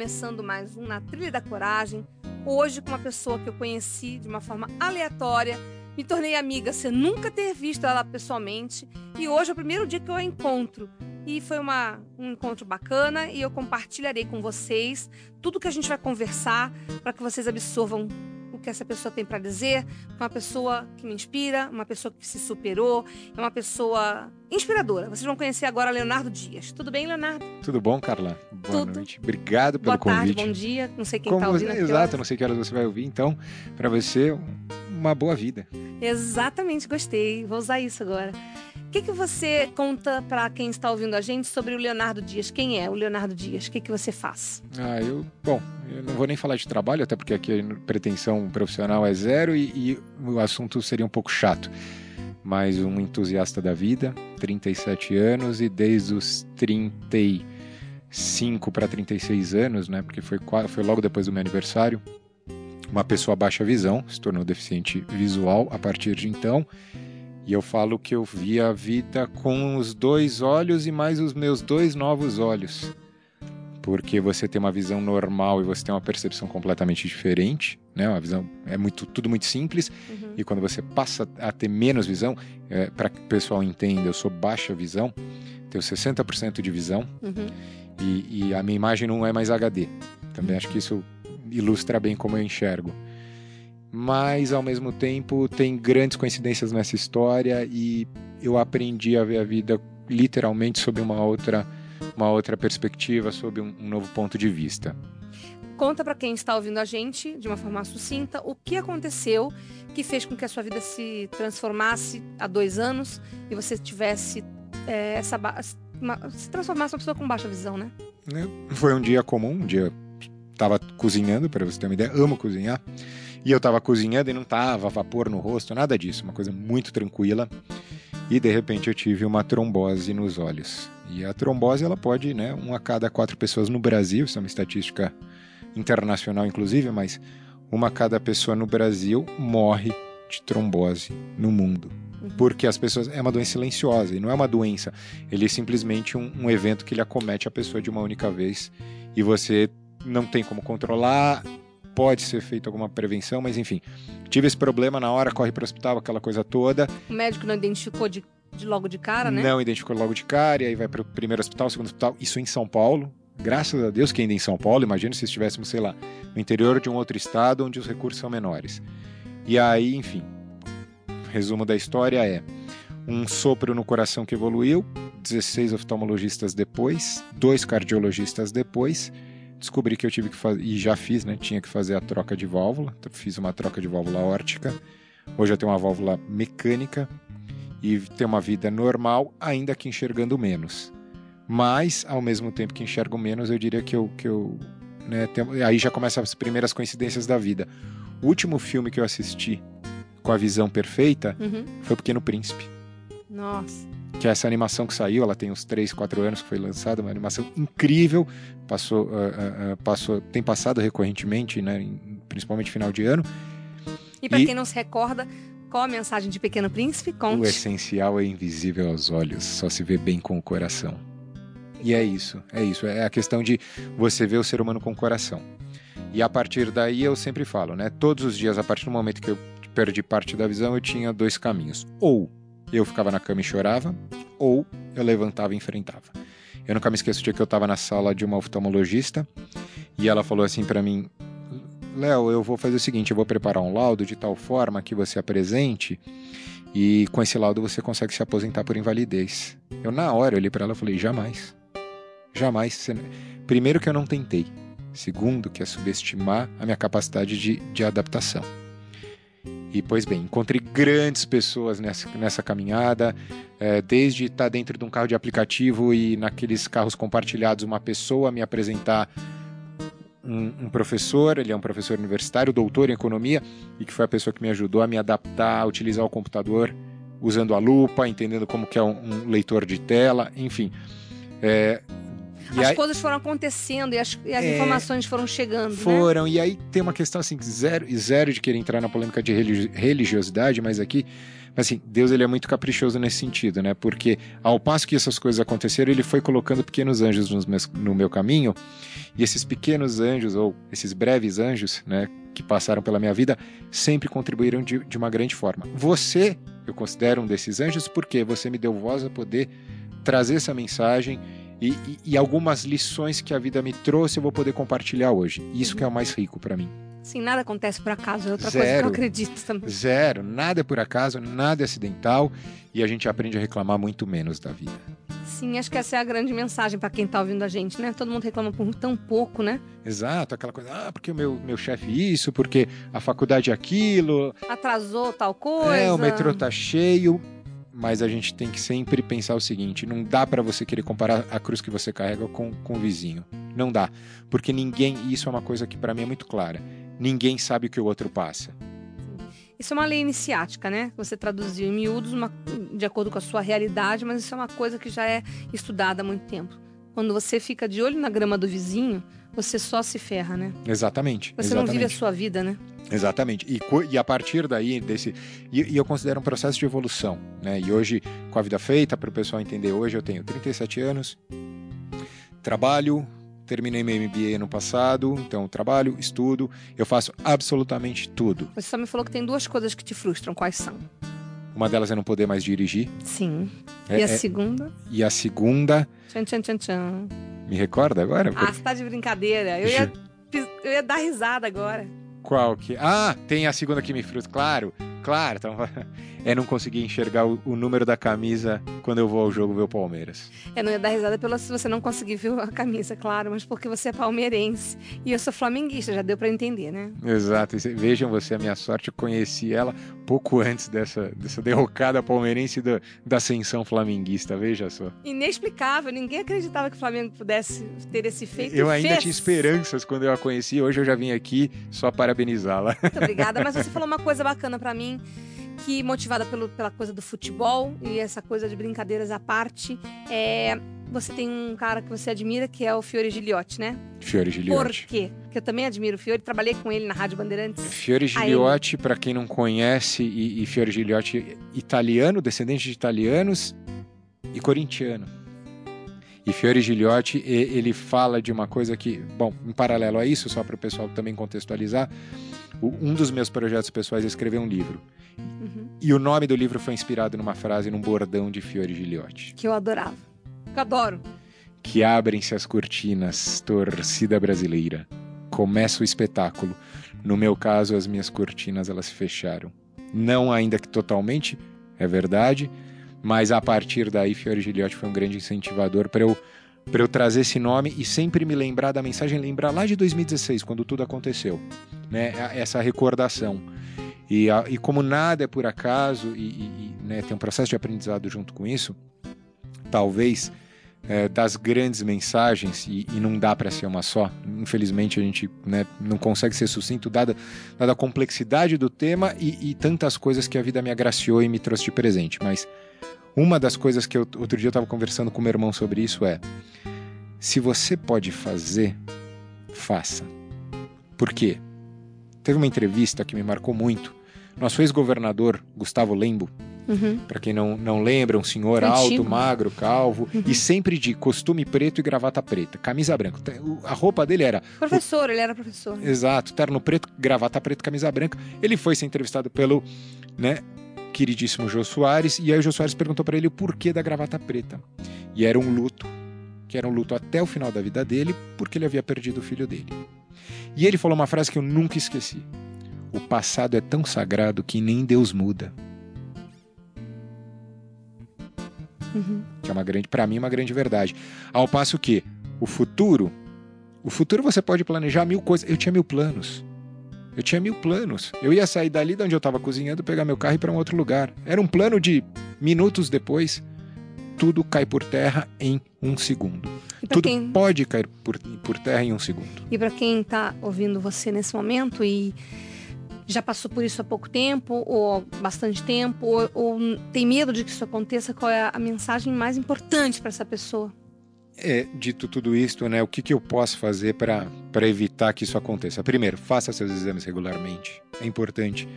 Começando mais um Na Trilha da Coragem. Hoje com uma pessoa que eu conheci de uma forma aleatória, me tornei amiga sem nunca ter visto ela pessoalmente e hoje é o primeiro dia que eu a encontro. E foi uma, um encontro bacana e eu compartilharei com vocês tudo que a gente vai conversar para que vocês absorvam que essa pessoa tem para dizer. Uma pessoa que me inspira, uma pessoa que se superou, é uma pessoa inspiradora. Vocês vão conhecer agora Leonardo Dias. Tudo bem, Leonardo? Tudo bom, Carla? Boa Tudo. noite. Obrigado pelo Boa tarde, convite. bom dia. Não sei quem Como está ouvindo. você- Exato, não sei que horas você vai ouvir, então, para você, uma boa vida. Exatamente, gostei. Vou usar isso agora. O que, que você conta para quem está ouvindo a gente sobre o Leonardo Dias? Quem é o Leonardo Dias? O que, que você faz? Ah, eu, bom, eu não vou nem falar de trabalho, até porque aqui a pretensão profissional é zero e, e o assunto seria um pouco chato. Mas um entusiasta da vida, 37 anos e desde os 35 para 36 anos, né? Porque foi, foi logo depois do meu aniversário. Uma pessoa baixa visão, se tornou deficiente visual a partir de então. E eu falo que eu vi a vida com os dois olhos e mais os meus dois novos olhos porque você tem uma visão normal e você tem uma percepção completamente diferente, né? Uma visão é muito tudo muito simples Uhum. e quando você passa a ter menos visão, para que o pessoal entenda, eu sou baixa visão, tenho 60% de visão Uhum. e, e a minha imagem não é mais HD. Também acho que isso ilustra bem como eu enxergo. Mas ao mesmo tempo tem grandes coincidências nessa história e eu aprendi a ver a vida literalmente sob uma outra uma outra perspectiva, sob um, um novo ponto de vista. Conta para quem está ouvindo a gente, de uma forma sucinta, o que aconteceu que fez com que a sua vida se transformasse há dois anos e você tivesse é, essa ba- uma- se transformasse uma pessoa com baixa visão, né? né? Foi um dia comum, um dia tava cozinhando, para você ter uma ideia, amo cozinhar. E eu tava cozinhando e não tava vapor no rosto, nada disso, uma coisa muito tranquila. E de repente eu tive uma trombose nos olhos. E a trombose ela pode, né, uma a cada quatro pessoas no Brasil, isso é uma estatística internacional inclusive, mas uma a cada pessoa no Brasil morre de trombose no mundo. Uhum. Porque as pessoas. É uma doença silenciosa e não é uma doença. Ele é simplesmente um, um evento que ele acomete a pessoa de uma única vez e você não tem como controlar. Pode ser feita alguma prevenção, mas enfim. Tive esse problema na hora, corre para o hospital, aquela coisa toda. O médico não identificou de, de logo de cara, né? Não identificou logo de cara, e aí vai para o primeiro hospital, segundo hospital. Isso em São Paulo. Graças a Deus que ainda em São Paulo. Imagina se estivéssemos, sei lá, no interior de um outro estado onde os recursos são menores. E aí, enfim. Resumo da história é um sopro no coração que evoluiu, 16 oftalmologistas depois, dois cardiologistas depois, descobri que eu tive que fazer, e já fiz, né? Tinha que fazer a troca de válvula, fiz uma troca de válvula órtica. Hoje eu tenho uma válvula mecânica e tenho uma vida normal, ainda que enxergando menos. Mas, ao mesmo tempo que enxergo menos, eu diria que eu. Que eu né, tenho- aí já começam as primeiras coincidências da vida. O último filme que eu assisti com a visão perfeita Uhum. foi O Pequeno Príncipe. Nossa. Que é essa animação que saiu, ela tem uns 3, 4 anos que foi lançada, uma animação incrível, passou, ah, ah, passou, tem passado recorrentemente, né, em- principalmente final de ano. E para quem não se recorda, qual a mensagem de Pequeno Príncipe? O Conte. essencial é invisível aos olhos, só se vê bem com o coração. E é isso, é isso. É a questão de você ver o ser humano com o coração. E a partir daí eu sempre falo, né? Todos os dias, a partir do momento que eu perdi parte da visão, eu tinha dois caminhos. Ou eu ficava na cama e chorava, ou eu levantava e enfrentava. Eu nunca me esqueço de que eu estava na sala de uma oftalmologista e ela falou assim para mim: Léo, eu vou fazer o seguinte, eu vou preparar um laudo de tal forma que você apresente e com esse laudo você consegue se aposentar por invalidez. Eu na hora olhei para ela e falei: jamais, jamais. Primeiro que eu não tentei. Segundo que é subestimar a minha capacidade de, de adaptação. E, pois bem, encontrei grandes pessoas nessa, nessa caminhada, é, desde estar dentro de um carro de aplicativo e naqueles carros compartilhados uma pessoa me apresentar um, um, professor, ele é um professor universitário, doutor em economia, e que foi a pessoa que me ajudou a me adaptar, a utilizar o computador usando a lupa, entendendo como que é um, um leitor de tela, enfim. É, as aí, coisas foram acontecendo e as, e as é, informações foram chegando. Né? Foram, né? e aí tem uma questão assim, zero, zero de querer entrar na polêmica de religiosidade, mas aqui assim, Deus ele é muito caprichoso nesse sentido, né? Porque ao passo que essas coisas aconteceram, ele foi colocando pequenos anjos meus, no meu caminho, e esses pequenos anjos, ou esses breves anjos, né, que passaram pela minha vida, sempre contribuíram de, de uma grande forma. Você, eu considero um desses anjos, porque você me deu voz a poder trazer essa mensagem e, e, e, algumas lições que a vida me trouxe eu vou poder compartilhar hoje. Isso que é o mais rico para mim. Sim, nada acontece por acaso, é outra Zero. coisa que eu acredito também. Zero, nada é por acaso, nada é acidental e a gente aprende a reclamar muito menos da vida. Sim, acho que essa é a grande mensagem para quem está ouvindo a gente, né? Todo mundo reclama por tão pouco, né? Exato, aquela coisa, ah, porque o meu, meu chefe isso, porque a faculdade aquilo. Atrasou tal coisa. É, o metrô tá cheio mas a gente tem que sempre pensar o seguinte: não dá para você querer comparar a cruz que você carrega com, com o vizinho. Não dá. Porque ninguém, e isso é uma coisa que para mim é muito clara, ninguém sabe o que o outro passa. Isso é uma lei iniciática, né? Você traduziu em miúdos uma, de acordo com a sua realidade, mas isso é uma coisa que já é estudada há muito tempo. Quando você fica de olho na grama do vizinho, você só se ferra, né? Exatamente. Você exatamente. não vive a sua vida, né? Exatamente. E, e a partir daí, desse. E, e, eu considero um processo de evolução. Né? E hoje, com a vida feita, para o pessoal entender, hoje eu tenho 37 anos, trabalho, terminei meu MBA no passado, então trabalho, estudo, eu faço absolutamente tudo. Você só me falou que tem duas coisas que te frustram. Quais são? Uma delas é não poder mais dirigir. Sim. É, e a é, segunda? E a segunda. Tchan, tchan, tchan, tchan. Me recorda agora? Ah, você tá de brincadeira. Eu ia, eu ia dar risada agora. Qual que? Ah, tem a segunda que me frustra. Claro, claro. Então, é não conseguir enxergar o, o, número da camisa quando eu vou ao jogo ver o Palmeiras. É, não ia dar risada pelo se você não conseguir ver a camisa, claro, mas porque você é palmeirense e eu sou flamenguista, já deu para entender, né? Exato. Vejam você, a minha sorte, eu conheci ela pouco antes dessa, dessa derrocada palmeirense da, da ascensão flamenguista, veja só. Inexplicável, ninguém acreditava que o Flamengo pudesse ter esse feito. Eu ainda fez. tinha esperanças quando eu a conheci, hoje eu já vim aqui só parabenizá-la. Muito obrigada, mas você falou uma coisa bacana para mim que, motivada pelo, pela coisa do futebol e essa coisa de brincadeiras à parte, é, você tem um cara que você admira que é o Fiore Giliotti, né? Fiore Giliotti. Por quê? Porque eu também admiro o Fiore, trabalhei com ele na Rádio Bandeirantes. Fiore Giliotti, para quem não conhece, e, e Fiore Giliotti, italiano, descendente de italianos e corintiano. E Fiore Giliotti, ele fala de uma coisa que, bom, em paralelo a isso, só para o pessoal também contextualizar, um dos meus projetos pessoais é escrever um livro. Uhum. E o nome do livro foi inspirado numa frase, num bordão de Fiore Giliotti. Que eu adorava. Que eu adoro. Que abrem-se as cortinas, torcida brasileira. Começa o espetáculo. No meu caso, as minhas cortinas elas se fecharam. Não ainda que totalmente, é verdade, mas a partir daí Fiore Giliotti foi um grande incentivador para eu para eu trazer esse nome e sempre me lembrar da mensagem, lembrar lá de 2016, quando tudo aconteceu, né? Essa recordação. E, e como nada é por acaso e, e né, tem um processo de aprendizado junto com isso, talvez é, das grandes mensagens, e, e não dá para ser uma só, infelizmente a gente né, não consegue ser sucinto, dada, dada a complexidade do tema e, e tantas coisas que a vida me agraciou e me trouxe de presente. Mas uma das coisas que eu, outro dia eu estava conversando com meu irmão sobre isso é: se você pode fazer, faça. Por quê? Teve uma entrevista que me marcou muito nosso ex-governador, Gustavo Lembo, uhum. para quem não, não lembra, um senhor alto, magro, calvo, uhum. e sempre de costume preto e gravata preta, camisa branca. A roupa dele era. Professor, o... ele era professor. Exato, terno preto, gravata preta, camisa branca. Ele foi ser entrevistado pelo né, queridíssimo Jô Soares, e aí o Jô Soares perguntou para ele o porquê da gravata preta. E era um luto, que era um luto até o final da vida dele, porque ele havia perdido o filho dele. E ele falou uma frase que eu nunca esqueci. O passado é tão sagrado que nem Deus muda. Uhum. Que é uma grande, para mim, uma grande verdade. Ao passo que o futuro, o futuro você pode planejar mil coisas. Eu tinha mil planos. Eu tinha mil planos. Eu ia sair dali de onde eu estava cozinhando, pegar meu carro e ir para um outro lugar. Era um plano de minutos depois. Tudo cai por terra em um segundo. Tudo quem... pode cair por, por terra em um segundo. E para quem está ouvindo você nesse momento e já passou por isso há pouco tempo, ou bastante tempo, ou, ou tem medo de que isso aconteça, qual é a mensagem mais importante para essa pessoa? É, dito tudo isto, né, o que, que eu posso fazer para evitar que isso aconteça? Primeiro, faça seus exames regularmente. É importante.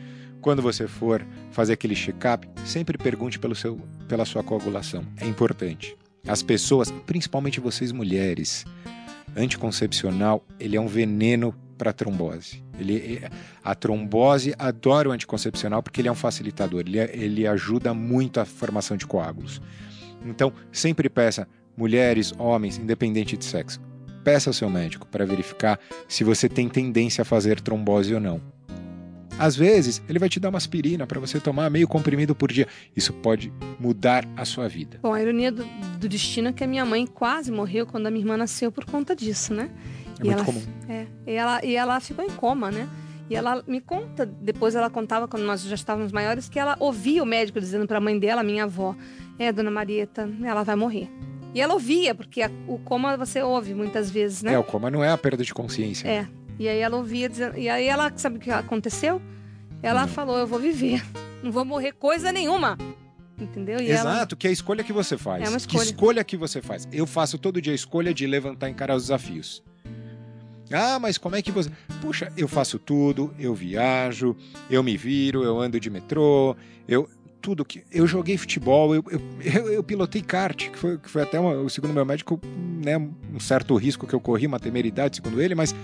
Quando você for fazer aquele check-up, sempre pergunte pelo seu, pela sua coagulação. É importante. As pessoas, principalmente vocês mulheres, anticoncepcional, ele é um veneno para a trombose. Ele, a trombose adora o anticoncepcional porque ele é um facilitador, ele, ele ajuda muito a formação de coágulos. Então, sempre peça, mulheres, homens, independente de sexo, peça ao seu médico para verificar se você tem tendência a fazer trombose ou não. Às vezes, ele vai te dar uma aspirina para você tomar meio comprimido por dia. Isso pode mudar a sua vida. Bom, a ironia do, do destino é que a minha mãe quase morreu quando a minha irmã nasceu por conta disso, né? É e muito ela, comum. É, e ela, e ela ficou em coma, né? E ela me conta, depois ela contava, quando nós já estávamos maiores, que ela ouvia o médico dizendo para a mãe dela, minha avó, é, dona Marieta, ela vai morrer. E ela ouvia, porque a, o coma você ouve muitas vezes, né? É, o coma não é a perda de consciência. É. Né? E aí ela ouvia dizendo. E aí ela, sabe o que aconteceu? Ela não. falou: Eu vou viver. Não vou morrer coisa nenhuma. Entendeu? E Exato, ela... que é a escolha que você faz. É uma escolha. Que escolha que você faz. Eu faço todo dia a escolha de levantar e encarar os desafios. Ah, mas como é que você. Puxa, eu faço tudo, eu viajo, eu me viro, eu ando de metrô, eu. Tudo que. Eu joguei futebol, eu, eu, eu, pilotei kart, que foi, que foi até, uma, segundo meu médico, né, um certo risco que eu corri, uma temeridade, segundo ele, mas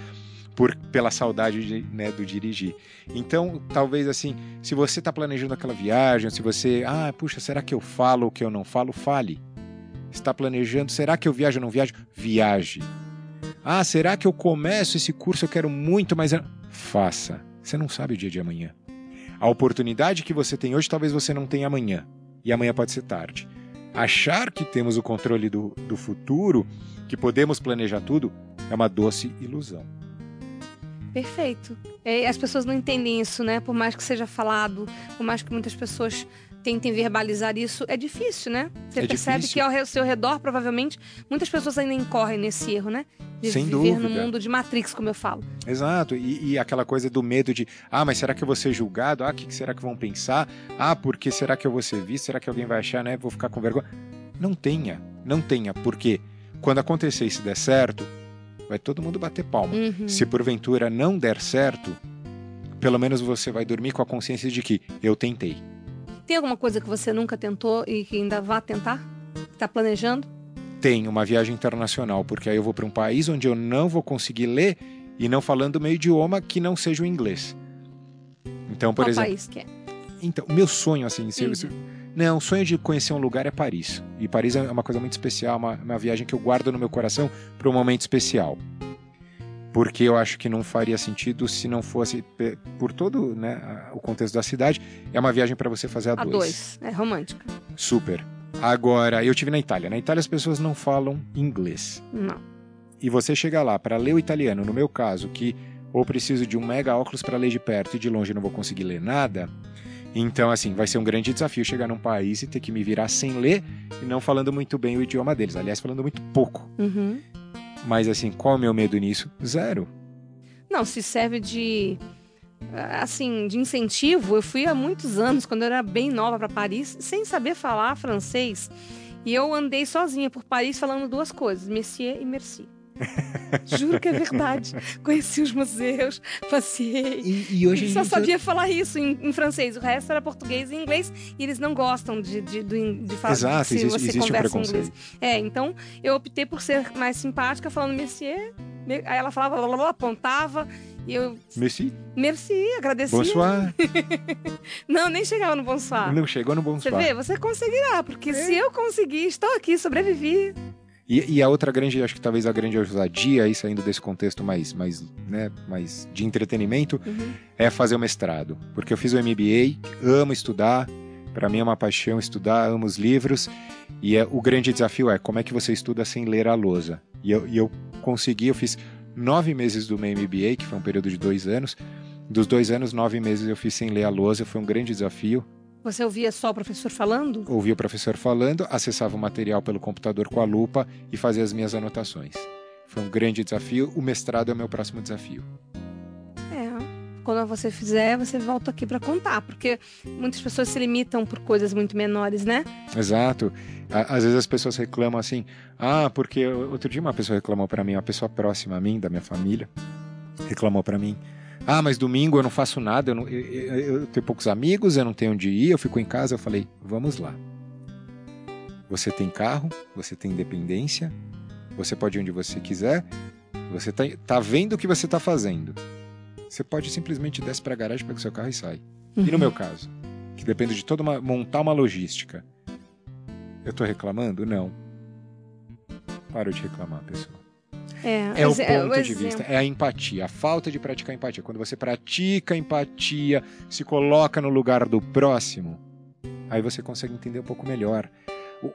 por, pela saudade de, né, do dirigir. Então, talvez assim, se você está planejando aquela viagem, se você, ah, puxa, será que eu falo o que eu não falo? Fale. Está planejando, será que eu viajo ou não viajo? Viaje. Ah, será que eu começo esse curso? Eu quero muito, mas. Faça. Você não sabe o dia de amanhã. A oportunidade que você tem hoje, talvez você não tenha amanhã. E amanhã pode ser tarde. Achar que temos o controle do, do futuro, que podemos planejar tudo, é uma doce ilusão. Perfeito. É, as pessoas não entendem isso, né? Por mais que seja falado, por mais que muitas pessoas tentem verbalizar isso, é difícil, né? Você é percebe difícil. que ao seu redor, provavelmente, muitas pessoas ainda incorrem nesse erro, né? De Sem viver dúvida. no mundo de Matrix, como eu falo. Exato, e, e, aquela coisa do medo de, ah, mas será que eu vou ser julgado? Ah, o que será que vão pensar? Ah, porque será que eu vou ser visto? Será que alguém vai achar, né? Vou ficar com vergonha. Não tenha, não tenha, porque quando acontecer e se der certo, vai todo mundo bater palma. Uhum. Se porventura não der certo, pelo menos você vai dormir com a consciência de que eu tentei. Tem alguma coisa que você nunca tentou e que ainda vá tentar? Está planejando? Tem uma viagem internacional, porque aí eu vou para um país onde eu não vou conseguir ler e não falando meio idioma que não seja o inglês. Então, por Qual exemplo. país que é? Então, meu sonho, assim, se, Índia. se- não, o sonho de conhecer um lugar é Paris. E Paris é uma coisa muito especial, uma, uma viagem que eu guardo no meu coração para um momento especial. Porque eu acho que não faria sentido se não fosse, por todo né, o contexto da cidade, é uma viagem para você fazer a, A dois. É romântica. Super. Agora, eu tive na Itália. Na Itália as pessoas não falam inglês. Não. E você chega lá para ler o italiano, no meu caso, que ou preciso de um mega óculos para ler de perto e de longe não vou conseguir ler nada. Então, assim, vai ser um grande desafio chegar num país e ter que me virar sem ler e não falando muito bem o idioma deles. Aliás, falando muito pouco. Uhum. Mas, assim, qual é o meu medo nisso? Zero. Não, se serve de assim, de incentivo. Eu fui há muitos anos, quando eu era bem nova para Paris, sem saber falar francês. E eu andei sozinha por Paris falando duas coisas, Messier e Merci. Juro que é verdade. Conheci os museus, passei. E, e hoje Só sabia falar isso em, em francês, o resto era português e inglês, e eles não gostam de, de, de, de falar Exato, se existe, você existe um conversa em preconceito. inglês. É, então eu optei por ser mais simpática, falando me- Aí ela falava, blá, blá, blá, apontava, e eu, Merci, merci, agradecia. bonsoir. Não, nem chegava no bonsoir. Não chegou no Você bonsoir. vê, você conseguirá, porque É. se eu conseguir, estou aqui, sobrevivi. E, e a outra grande, acho que talvez a grande ousadia, aí saindo desse contexto mais, mais, né, mais de entretenimento, Uhum. é fazer o mestrado. Porque eu fiz o MBA, amo estudar, para mim é uma paixão estudar, amo os livros, e é, o grande desafio é como é que você estuda sem ler a lousa. E eu, e eu consegui, eu fiz nove meses do meu MBA, que foi um período de dois anos, Dos dois anos, nove meses eu fiz sem ler a lousa, foi um grande desafio. Você ouvia só o professor falando? Ouvia o professor falando, acessava o material pelo computador com a lupa e fazia as minhas anotações. Foi um grande desafio. O mestrado é o meu próximo desafio. É. Quando você fizer, você volta aqui para contar, porque muitas pessoas se limitam por coisas muito menores, né? Exato. Às vezes as pessoas reclamam assim: ah, porque outro dia uma pessoa reclamou para mim, uma pessoa próxima a mim, da minha família, reclamou para mim. Ah, mas domingo eu não faço nada, eu, não, eu, eu, eu tenho poucos amigos, eu não tenho onde ir, eu fico em casa. Eu falei, vamos lá. Você tem carro, você tem independência, você pode ir onde você quiser, você tá, tá vendo o que você tá fazendo. Você pode simplesmente descer para a garagem, pega o seu carro e sai. Uhum. E no uhum. meu caso, que depende de toda uma montar uma logística. Eu tô reclamando? Não. Parou de reclamar, pessoal. É, é o ponto é, o de vista, é a empatia, a falta de praticar empatia. Quando você pratica empatia, se coloca no lugar do próximo, aí você consegue entender um pouco melhor.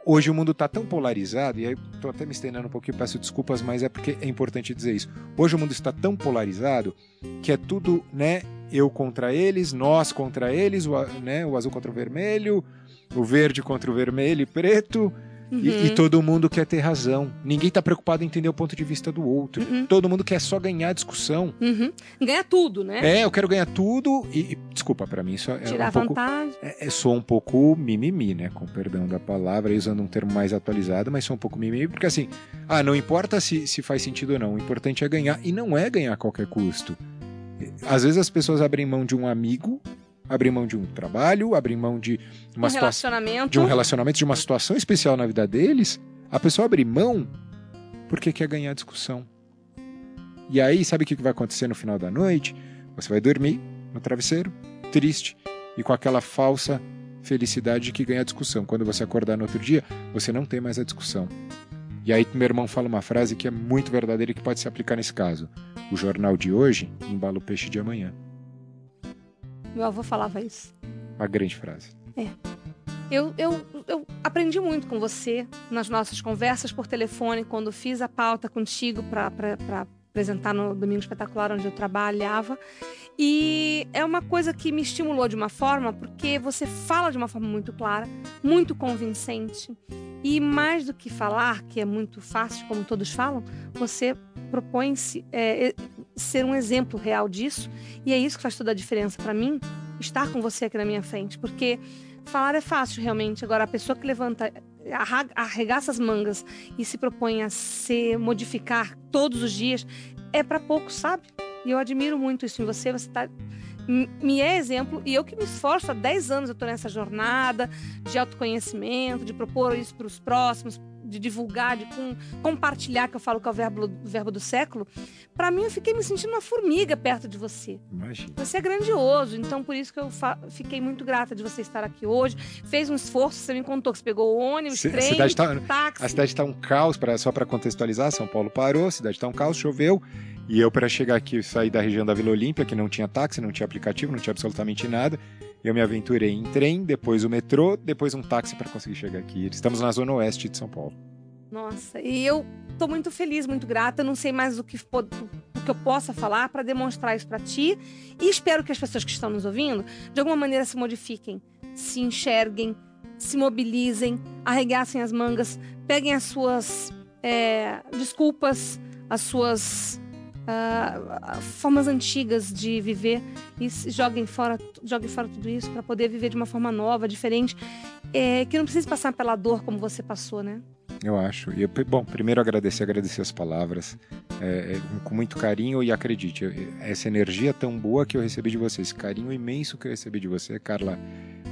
Hoje o mundo está tão polarizado, e aí estou até me estendendo um pouquinho, peço desculpas, mas é porque é importante dizer isso. Hoje o mundo está tão polarizado que é tudo, né, eu contra eles, nós contra eles, o, né, o azul contra o vermelho, o verde contra o vermelho e preto, Uhum. E, e, uhum. todo mundo quer ter razão. Ninguém tá preocupado em entender o ponto de vista do outro. Uhum. Todo mundo quer só ganhar a discussão. Uhum. Ganhar tudo, né? É, eu quero ganhar tudo e, e desculpa, para mim isso é Tirar um pouco, vantagem. É, é, sou um pouco mimimi, né? Com perdão da palavra, usando um termo mais atualizado, mas sou um pouco mimimi, porque assim, ah, não importa se, se faz sentido ou não, o importante é ganhar. E não é ganhar a qualquer custo. Às vezes as pessoas abrem mão de um amigo abrir mão de um trabalho, abrir mão de uma um relacionamento. de um relacionamento, de uma situação especial na vida deles, a pessoa abre mão porque quer ganhar discussão. E aí, sabe o que vai acontecer no final da noite? Você vai dormir no travesseiro, triste e com aquela falsa felicidade de que ganha a discussão. Quando você acordar no outro dia, você não tem mais a discussão. E aí meu irmão fala uma frase que é muito verdadeira e que pode se aplicar nesse caso. O jornal de hoje embala o peixe de amanhã. Meu avô falava isso. Uma grande frase. É. Eu, eu, eu aprendi muito com você nas nossas conversas por telefone, quando fiz a pauta contigo para apresentar no Domingo Espetacular, onde eu trabalhava. E é uma coisa que me estimulou de uma forma, porque você fala de uma forma muito clara, muito convincente. E mais do que falar, que é muito fácil, como todos falam, você propõe-se é, ser um exemplo real disso. E é isso que faz toda a diferença para mim, estar com você aqui na minha frente. Porque falar é fácil, realmente. Agora, a pessoa que levanta, arregaça as mangas e se propõe a se modificar todos os dias, é para poucos, sabe? E eu admiro muito isso em você. Você tá, me é exemplo e eu que me esforço há 10 anos, eu estou nessa jornada de autoconhecimento, de propor isso para os próximos, de divulgar, de com, compartilhar, que eu falo que é o verbo, o verbo do século, para mim eu fiquei me sentindo uma formiga perto de você. Imagina. Você é grandioso, então por isso que eu fiquei muito grata de você estar aqui hoje. Fez um esforço, você me contou que você pegou o ônibus, C trem, cidade tá, táxi. A cidade está um caos, pra, só para contextualizar, São Paulo parou, a cidade está um caos, choveu. E eu, para chegar aqui, sair da região da Vila Olímpia, que não tinha táxi, não tinha aplicativo, não tinha absolutamente nada. Eu me aventurei em trem, depois o metrô, depois um táxi para conseguir chegar aqui. Estamos na zona oeste de São Paulo. Nossa, e eu tô muito feliz, muito grata. Não sei mais o que, o que eu possa falar para demonstrar isso para ti. E espero que as pessoas que estão nos ouvindo, de alguma maneira, se modifiquem, se enxerguem, se mobilizem, arregassem as mangas, peguem as suas é, desculpas, as suas uh, formas antigas de viver e joguem fora, joguem fora tudo isso para poder viver de uma forma nova, diferente, é, que não precise passar pela dor como você passou, né? Eu acho. E, bom, primeiro agradecer, agradecer as palavras é, é, com muito carinho e acredite, essa energia tão boa que eu recebi de você, esse carinho imenso que eu recebi de você, Carla,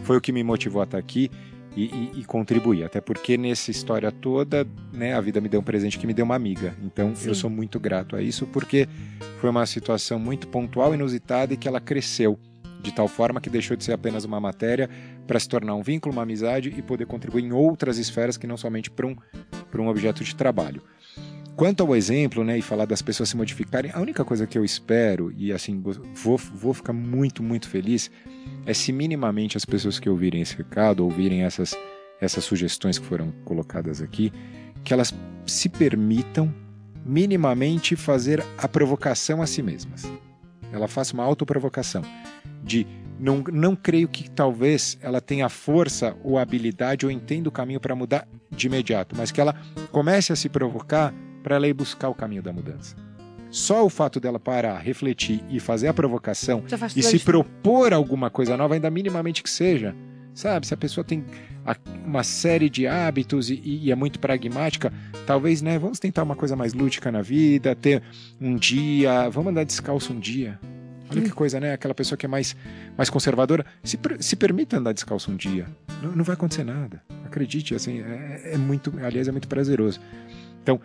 foi o que me motivou a estar aqui e, e, e, contribuir. Até porque nessa história toda, né, a vida me deu um presente que me deu uma amiga. Então Sim. eu sou muito grato a isso porque foi uma situação muito pontual, inusitada e que ela cresceu de tal forma que deixou de ser apenas uma matéria para se tornar um vínculo, uma amizade e poder contribuir em outras esferas que não somente para um, um objeto de trabalho. Quanto ao exemplo, né, e falar das pessoas se modificarem, a única coisa que eu espero, e assim, vou, vou ficar muito, muito feliz, é se minimamente as pessoas que ouvirem esse recado, ouvirem essas, essas sugestões que foram colocadas aqui, que elas se permitam minimamente fazer a provocação a si mesmas. ela faça uma autoprovocação de não, não creio que talvez ela tenha força ou habilidade ou entenda o caminho para mudar de imediato, mas que ela comece a se provocar para ela ir buscar o caminho da mudança. Só o fato dela parar, refletir e fazer a provocação e se propor alguma coisa nova, ainda minimamente que seja, sabe? Se a pessoa tem uma série de hábitos e, e, é muito pragmática, talvez, né? Vamos tentar uma coisa mais lúdica na vida, ter um dia, vamos andar descalço um dia. Olha que coisa, né? Aquela pessoa que é mais, mais conservadora, se, se permita andar descalço um dia. Não, não vai acontecer nada. Acredite, assim, é, é muito, aliás, é muito prazeroso. Então,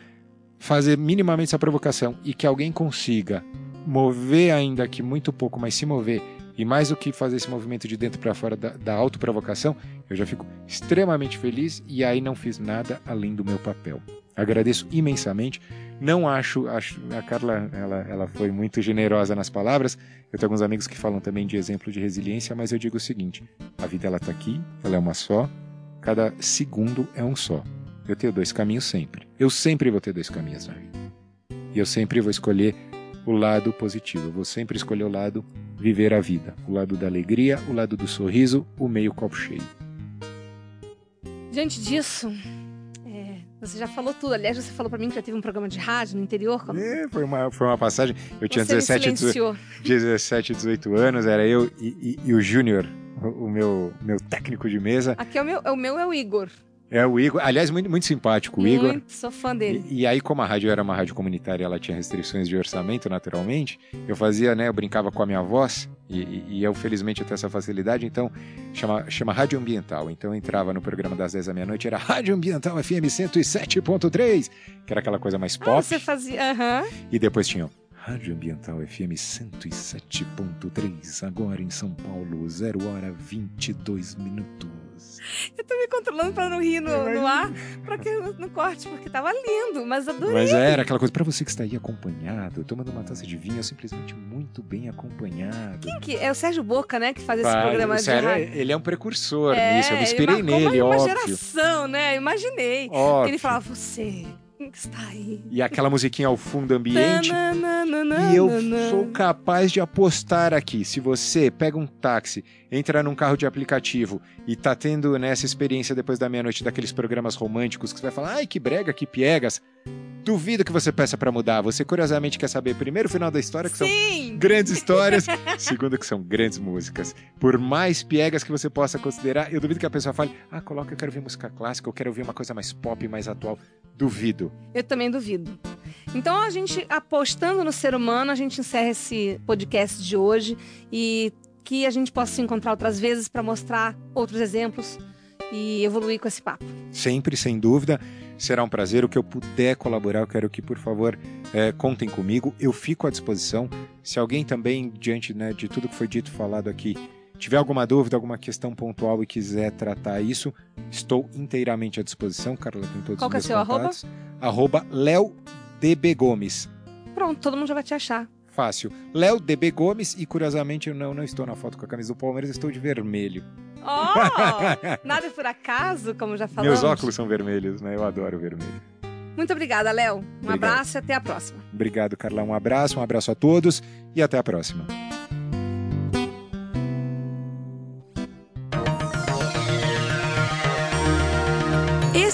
fazer minimamente essa provocação e que alguém consiga mover ainda que muito pouco, mas se mover e mais do que fazer esse movimento de dentro para fora da, da autoprovocação, eu já fico extremamente feliz e aí não fiz nada além do meu papel. Agradeço imensamente. Não acho, acho a Carla, ela, ela foi muito generosa nas palavras. Eu tenho alguns amigos que falam também de exemplo de resiliência, mas eu digo o seguinte: a vida ela está aqui, ela é uma só. Cada segundo é um só. Eu tenho dois caminhos sempre. Eu sempre vou ter dois caminhos na vida. E eu sempre vou escolher o lado positivo. Eu vou sempre escolher o lado viver a vida. O lado da alegria, o lado do sorriso, o meio copo cheio. Diante disso, é, você já falou tudo. Aliás, você falou para mim que já teve um programa de rádio no interior. Como... É, foi, uma, foi uma passagem. Eu tinha 17, 18, 17, 18 anos, era eu e, e, e o Júnior, o, meu, meu técnico de mesa. Aqui é o meu, é o meu é o Igor. É, o Igor, aliás, muito, muito simpático, o Igor. Muito, sou fã dele. E, e, aí, como a rádio era uma rádio comunitária ela tinha restrições de orçamento, naturalmente, eu fazia, né, eu brincava com a minha voz, e, e, e eu, felizmente, eu tenho essa facilidade, então, chama, chama Rádio Ambiental. Então, eu entrava no programa das 10 da meia-noite, era Rádio Ambiental FM 107.3, que era aquela coisa mais ah, pop. Ah, você fazia. Uh -huh. E depois tinha Rádio Ambiental FM 107.3, agora em São Paulo, 0 hora 22 minutos. Eu tô me controlando pra não rir no, no ar, pra que no corte, porque tava lindo, mas adorei. Mas era aquela coisa, pra você que está aí acompanhado, tomando uma taça de vinho, simplesmente muito bem acompanhado. Quem que é? O Sérgio Boca, né, que faz esse programa o Sérgio, de rádio. Ele é um precursor é, nisso, eu me inspirei nele, uma, uma óbvio. uma geração, né, eu imaginei. Óbvio. Ele falava, você está aí. E aquela musiquinha ao fundo ambiente. e eu sou capaz de apostar aqui. Se você pega um táxi, entra num carro de aplicativo e tá tendo nessa né, experiência depois da meia-noite daqueles programas românticos que você vai falar, ai que brega, que piegas. Duvido que você peça para mudar. Você curiosamente quer saber primeiro o final da história, que Sim. são grandes histórias, segundo que são grandes músicas. Por mais piegas que você possa considerar, eu duvido que a pessoa fale: "Ah, coloca, eu quero ouvir música clássica, eu quero ouvir uma coisa mais pop, mais atual". Duvido. Eu também duvido. Então a gente apostando no ser humano, a gente encerra esse podcast de hoje e que a gente possa se encontrar outras vezes para mostrar outros exemplos e evoluir com esse papo. Sempre, sem dúvida. Será um prazer. O que eu puder colaborar, eu quero que, por favor, é, contem comigo. Eu fico à disposição. Se alguém também, diante né, de tudo que foi dito falado aqui, tiver alguma dúvida, alguma questão pontual e quiser tratar isso, estou inteiramente à disposição. Carla tem todos Qual os meus é seu contatos. Arroba, arroba Léo DB Gomes. Pronto, todo mundo já vai te achar. Fácil. Léo DB Gomes e, curiosamente, eu não, não estou na foto com a camisa do Palmeiras, estou de vermelho. Oh! Nada por acaso, como já falamos. Meus óculos são vermelhos, né? Eu adoro vermelho. Muito obrigada, Léo. Um Obrigado. abraço e até a próxima. Obrigado, Carla. Um abraço, um abraço a todos e até a próxima.